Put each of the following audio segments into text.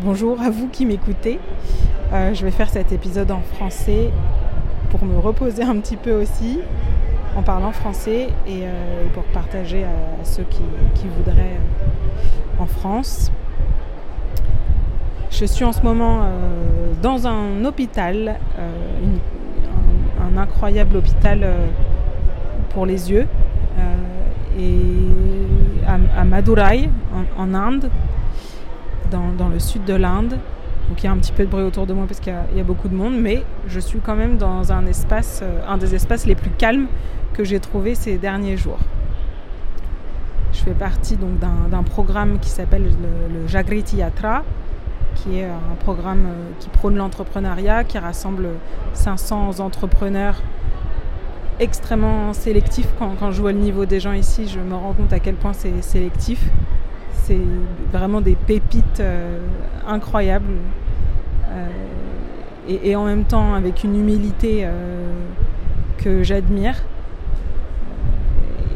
Bonjour à vous qui m'écoutez. Euh, je vais faire cet épisode en français pour me reposer un petit peu aussi en parlant français et, euh, pour partager à, ceux qui, voudraient euh, en France. Je suis en ce moment dans un hôpital, un, incroyable hôpital pour les yeux, et à, Madurai, en Inde dans, le sud de l'Inde. Donc il y a un petit peu de bruit autour de moi parce qu'il y, a beaucoup de monde, mais je suis quand même dans un espace, euh, un des espaces les plus calmes que j'ai trouvé ces derniers jours. Je fais partie donc d'un programme qui s'appelle le, Jagriti Yatra, qui est un programme euh, qui prône l'entrepreneuriat, qui rassemble 500 entrepreneurs extrêmement sélectifs. Quand, je vois le niveau des gens ici, je me rends compte à quel point c'est sélectif c'est vraiment des pépites euh, incroyables. Euh, et, en même temps avec une humilité euh, que j'admire.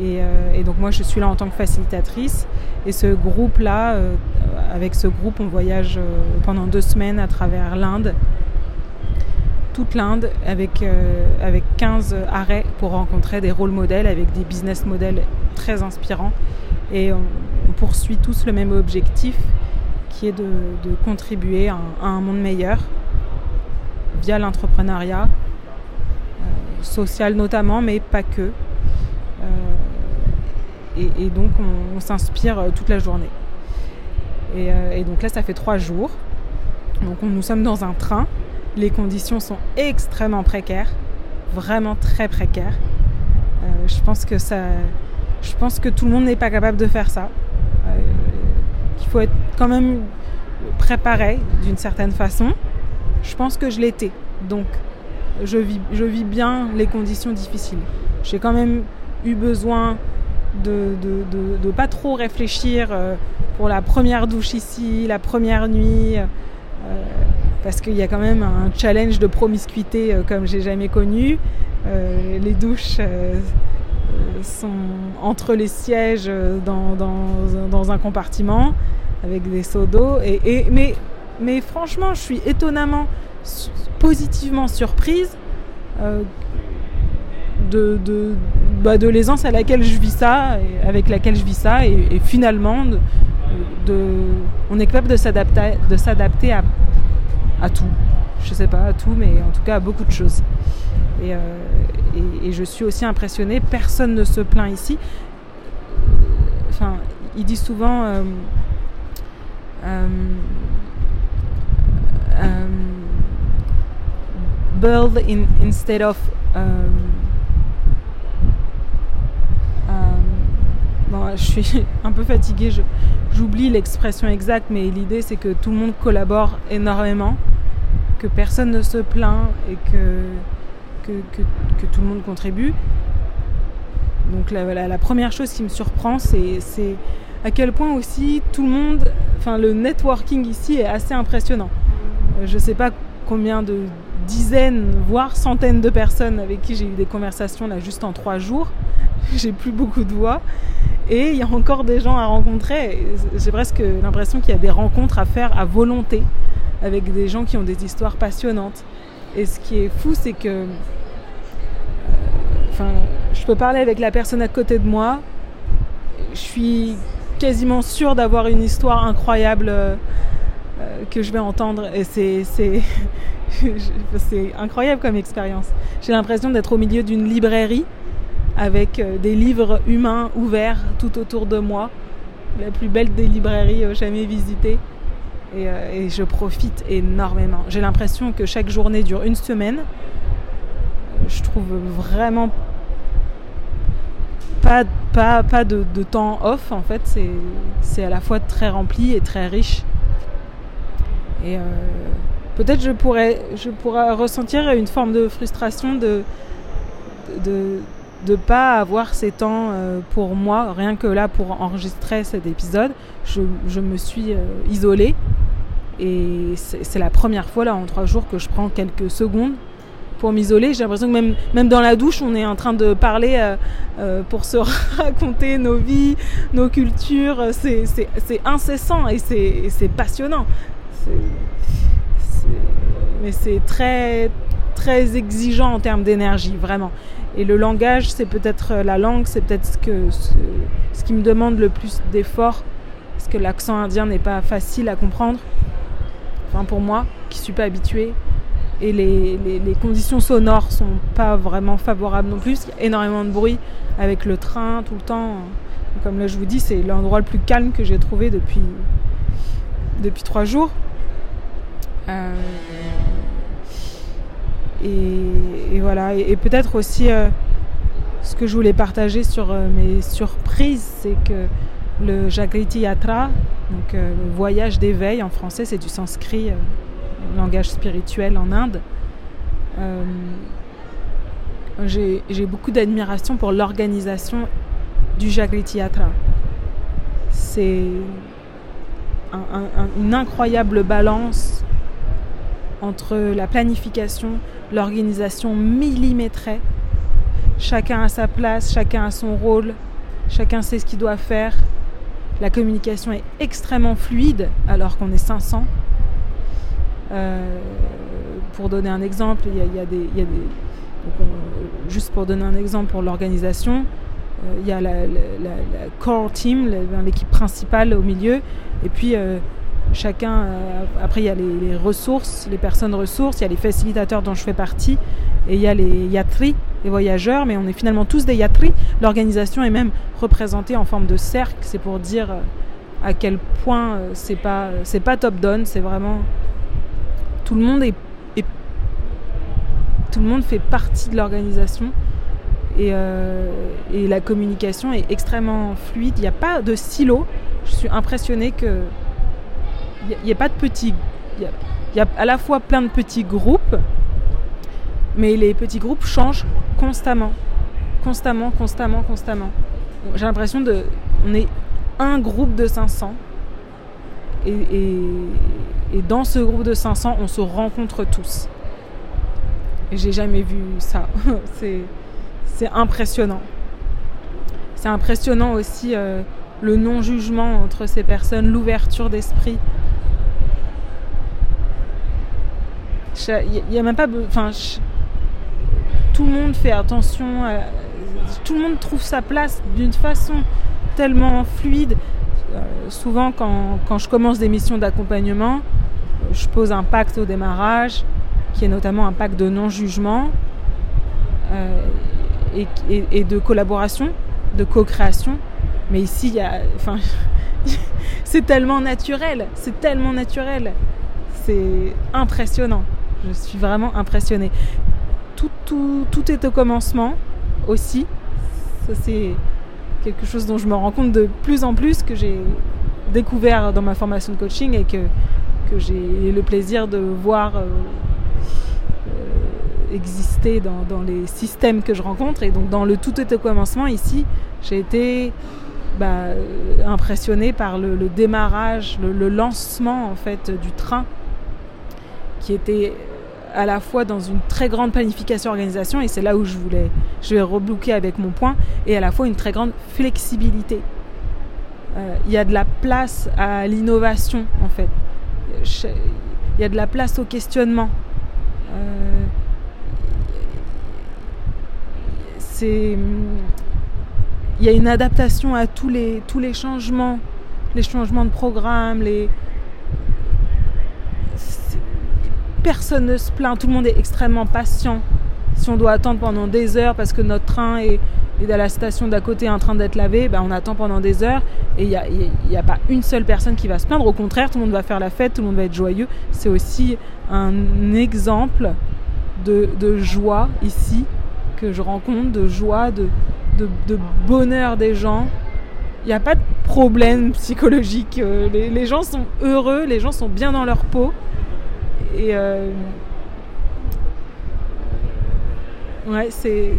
Et, donc moi je suis là en tant que facilitatrice. Et ce groupe-là, avec ce groupe, on voyage pendant deux semaines à travers l'Inde toute l'Inde avec, avec 15 arrêts pour rencontrer des rôles modèles avec des business models très inspirants. Et on, poursuit tous le même objectif qui est de, contribuer à un, monde meilleur via l'entrepreneuriat, euh, social notamment, mais pas que. Euh, et, donc on, s'inspire euh, toute la journée. Et, donc là, ça fait trois jours. Donc nous sommes dans un train. Les conditions sont extrêmement précaires, vraiment très précaires. je pense que ça, je pense que tout le monde n'est pas capable de faire ça. Euh, qu'il faut être quand même préparé d'une certaine façon. Je pense que je l'étais. Donc, je vis, bien les conditions difficiles. J'ai quand même eu besoin de ne pas trop réfléchir euh, pour la première douche ici, la première nuit, euh, parce qu'il y a quand même un challenge de promiscuité comme j'ai jamais connu. les douches sont entre les sièges euh, dans, dans, un compartiment avec des seaux d'eau. Et, mais, mais franchement, je suis étonnamment positivement surprise euh, de, de, bah, de l'aisance à laquelle je vis ça, et avec laquelle je vis ça, et, finalement, de, on est capable de s'adapter, de s'adapter à, à tout. Je sais pas à tout, mais en tout cas à beaucoup de choses. Et, euh, et, je suis aussi impressionnée, personne ne se plaint ici. Enfin, il dit souvent euh, euh, build in, instead of bon, je suis un peu fatiguée, j'oublie l'expression exacte, mais l'idée c'est que tout le monde collabore énormément, que personne ne se plaint et que que, tout le monde contribue. Donc la, la, première chose qui me surprend, c'est à quel point aussi tout le monde, enfin le networking ici est assez impressionnant. Euh, je ne sais pas combien de dizaines, voire centaines de personnes avec qui j'ai eu des conversations là juste en trois jours. j'ai plus beaucoup de voix. Et il y a encore des gens à rencontrer. J'ai presque l'impression qu'il y a des rencontres à faire à volonté avec des gens qui ont des histoires passionnantes. Et ce qui est fou, c'est que euh, je peux parler avec la personne à côté de moi. Je suis quasiment sûre d'avoir une histoire incroyable euh, euh, que je vais entendre. Et c'est, c'est, c'est incroyable comme expérience. J'ai l'impression d'être au milieu d'une librairie avec des livres humains ouverts tout autour de moi. La plus belle des librairies jamais visitées. Euh, et, je profite énormément. J'ai l'impression que chaque journée dure une semaine. Je trouve vraiment pas, pas, pas de, temps off en fait. C'est à la fois très rempli et très riche. Et euh, peut-être je pourrais, je pourrais ressentir une forme de frustration de, de de pas avoir ces temps euh, pour moi, rien que là pour enregistrer cet épisode, je, me suis isolée et c'est la première fois là en trois jours que je prends quelques secondes pour m'isoler. J'ai l'impression que même, dans la douche, on est en train de parler euh, euh, pour se raconter nos vies, nos cultures. C'est incessant et c'est passionnant. mais c'est très, très exigeant en termes d'énergie, vraiment. Et le langage, c'est peut-être la langue, c'est peut-être ce, qui me demande le plus d'efforts, parce que l'accent indien n'est pas facile à comprendre. Enfin, pour moi, qui suis pas habituée. Et les, les, conditions sonores sont pas vraiment favorables non plus. Il y a énormément de bruit avec le train tout le temps. Comme là, je vous dis, c'est l'endroit le plus calme que j'ai trouvé depuis, depuis trois jours. Euh, et, voilà. Et, peut-être aussi, euh, ce que je voulais partager sur euh, mes surprises, c'est que le Jagriti Yatra, donc le voyage d'éveil en français, c'est du sanskrit, langage spirituel en Inde. j'ai beaucoup d'admiration pour l'organisation du Jagriti Yatra. C'est une incroyable balance entre la planification, l'organisation millimétrée. Chacun a sa place, chacun a son rôle, chacun sait ce qu'il doit faire. La communication est extrêmement fluide alors qu'on est 500. Euh, pour donner un exemple, il y a, des, juste pour donner un exemple pour l'organisation, euh, il y a la, core team, l'équipe principale au milieu, et puis euh, chacun, euh, après il y a les, ressources, les personnes ressources, il y a les facilitateurs dont je fais partie, et il y a les yatris, les voyageurs, mais on est finalement tous des yatris. L'organisation est même représentée en forme de cercle, c'est pour dire à quel point c'est pas c'est pas top down, c'est vraiment tout le monde est, tout le monde fait partie de l'organisation euh, et, la communication est extrêmement fluide. Il n'y a pas de silo. Je suis impressionnée que il n'y a, pas de petits. Il y, a à la fois plein de petits groupes, mais les petits groupes changent constamment, constamment, constamment, constamment. J'ai l'impression de, on est un groupe de 500 et, et dans ce groupe de 500, on se rencontre tous. Et j'ai jamais vu ça. c'est impressionnant. C'est impressionnant aussi euh, le non-jugement entre ces personnes, l'ouverture d'esprit. Il n'y a même pas. Tout le monde fait attention. tout le monde trouve sa place d'une façon tellement fluide. Euh, souvent, quand, quand, je commence des missions d'accompagnement, je pose un pacte au démarrage, qui est notamment un pacte de non-jugement. Euh, et, de collaboration, de co-création. Mais ici, c'est tellement naturel, c'est tellement naturel, c'est impressionnant. Je suis vraiment impressionnée. Tout, tout, tout est au commencement aussi. Ça, c'est quelque chose dont je me rends compte de plus en plus que j'ai découvert dans ma formation de coaching et que, que j'ai le plaisir de voir euh, exister dans, les systèmes que je rencontre. Et donc dans le tout est au commencement, ici, j'ai été bah, impressionnée par le, démarrage, le, lancement en fait du train, qui était à la fois dans une très grande planification organisation, et c'est là où je voulais, je vais rebloquer avec mon point, et à la fois une très grande flexibilité. Euh, il y a de la place à l'innovation en fait. Il y a de la place au questionnement. Euh, il y a une adaptation à tous les, tous les changements, les changements de programme, les, personne ne se plaint, tout le monde est extrêmement patient. Si on doit attendre pendant des heures parce que notre train est, est à la station d'à côté en train d'être lavé, ben on attend pendant des heures et il n'y a, a, pas une seule personne qui va se plaindre. Au contraire, tout le monde va faire la fête, tout le monde va être joyeux. C'est aussi un exemple de, de joie ici que je rencontre, de joie, de, de, bonheur des gens. Il n'y a pas de problème psychologique. Euh, les, gens sont heureux, les gens sont bien dans leur peau. Et euh, ouais, c'est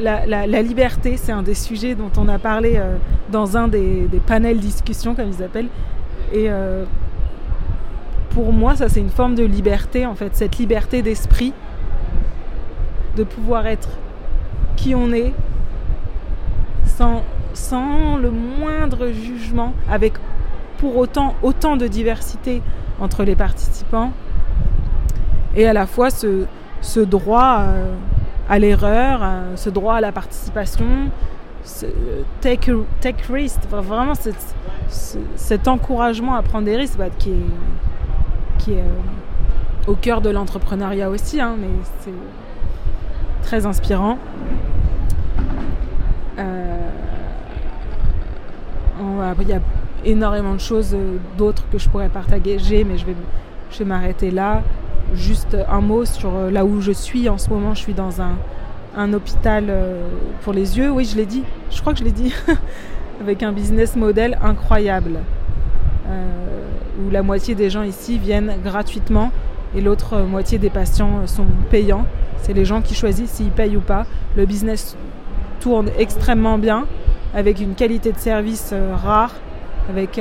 la, liberté, c'est un des sujets dont on a parlé euh, dans un des, panels discussion, comme ils appellent. Et pour moi, ça c'est une forme de liberté, en fait, cette liberté d'esprit de pouvoir être qui on est sans, sans le moindre jugement, avec pour autant autant de diversité entre les participants et à la fois ce, ce droit euh, à l'erreur, euh, ce droit à la participation, ce take, take risk, vraiment cet encouragement à prendre des risques bah, qui est, qui est euh, au cœur de l'entrepreneuriat aussi, hein, mais c'est très inspirant. il y a énormément de choses d'autres que je pourrais partager, mais je vais, je vais m'arrêter là. Juste un mot sur euh, là où je suis en ce moment. Je suis dans un, un hôpital euh, pour les yeux. Oui, je l'ai dit. Je crois que je l'ai dit. Avec un business model incroyable. Euh, où la moitié des gens ici viennent gratuitement et l'autre moitié des patients sont payants. C'est les gens qui choisissent s'ils payent ou pas. Le business tourne extrêmement bien, avec une qualité de service rare, avec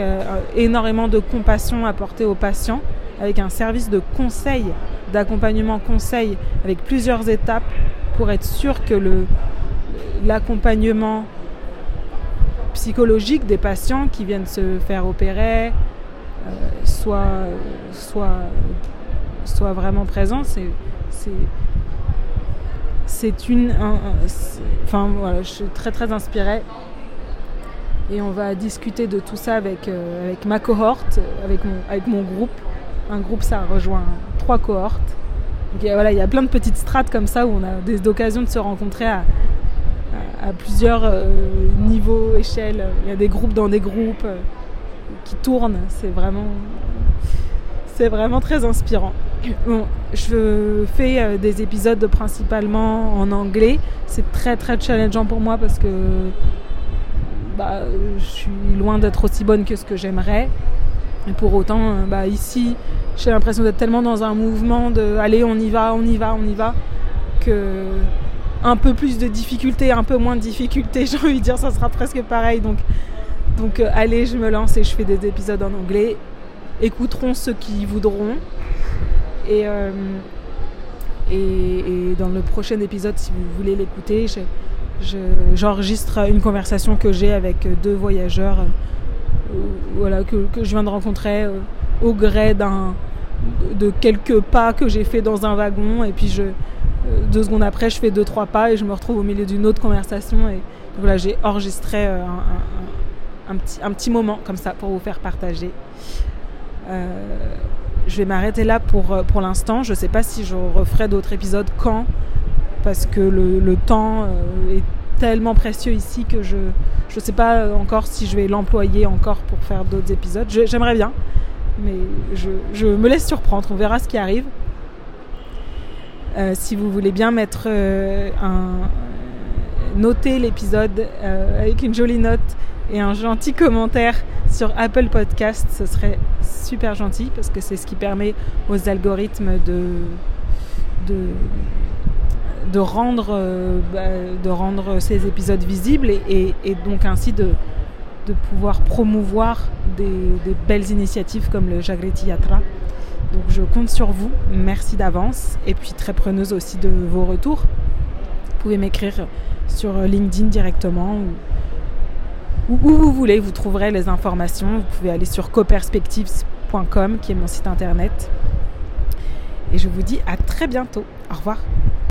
énormément de compassion apportée aux patients avec un service de conseil, d'accompagnement conseil, avec plusieurs étapes pour être sûr que l'accompagnement psychologique des patients qui viennent se faire opérer euh, soit, soit, soit vraiment présent. C'est, c'est, une. enfin voilà, je suis très très inspirée. Et on va discuter de tout ça avec, euh, ma cohorte, avec avec mon groupe un groupe, ça rejoint trois cohortes. Donc, voilà, il y a plein de petites strates comme ça où on a des occasions de se rencontrer à, plusieurs euh, niveaux, échelles. Il y a des groupes dans des groupes euh, qui tournent. C'est vraiment, c'est vraiment très inspirant. Bon, je fais euh, des épisodes principalement en anglais. C'est très très challengeant pour moi parce que bah, je suis loin d'être aussi bonne que ce que j'aimerais. Et pour autant, euh, bah, ici, j'ai l'impression d'être tellement dans un mouvement de allez, on y va, on y va, on y va, que un peu plus de difficultés, un peu moins de difficultés, j'ai envie de dire, ça sera presque pareil. Donc, euh, allez, je me lance et je fais des épisodes en anglais. Écouteront ceux qui voudront. Et, euh, et, dans le prochain épisode, si vous voulez l'écouter, j'enregistre une conversation que j'ai avec deux voyageurs voilà, que, je viens de rencontrer euh, au gré de, quelques pas que j'ai fait dans un wagon. Et puis euh, deux secondes après, je fais deux, trois pas et je me retrouve au milieu d'une autre conversation. Et j'ai enregistré euh, un, petit, un petit moment comme ça pour vous faire partager. je vais m'arrêter là pour, pour l'instant. Je ne sais pas si je referai d'autres épisodes quand, parce que le, temps est tellement précieux ici que je ne sais pas encore si je vais l'employer encore pour faire d'autres épisodes. J'aimerais bien, mais je, me laisse surprendre. On verra ce qui arrive. Euh, si vous voulez bien mettre euh, un noter l'épisode euh, avec une jolie note et un gentil commentaire sur Apple Podcast, ce serait super gentil parce que c'est ce qui permet aux algorithmes de, de de rendre, euh, bah, de rendre ces épisodes visibles et, donc ainsi de, de pouvoir promouvoir des, belles initiatives comme le Jagreti Yatra. Donc je compte sur vous, merci d'avance et puis très preneuse aussi de vos retours. Vous pouvez m'écrire sur LinkedIn directement ou, où vous voulez, vous trouverez les informations. Vous pouvez aller sur coperspectives.com qui est mon site internet. Et je vous dis à très bientôt. Au revoir.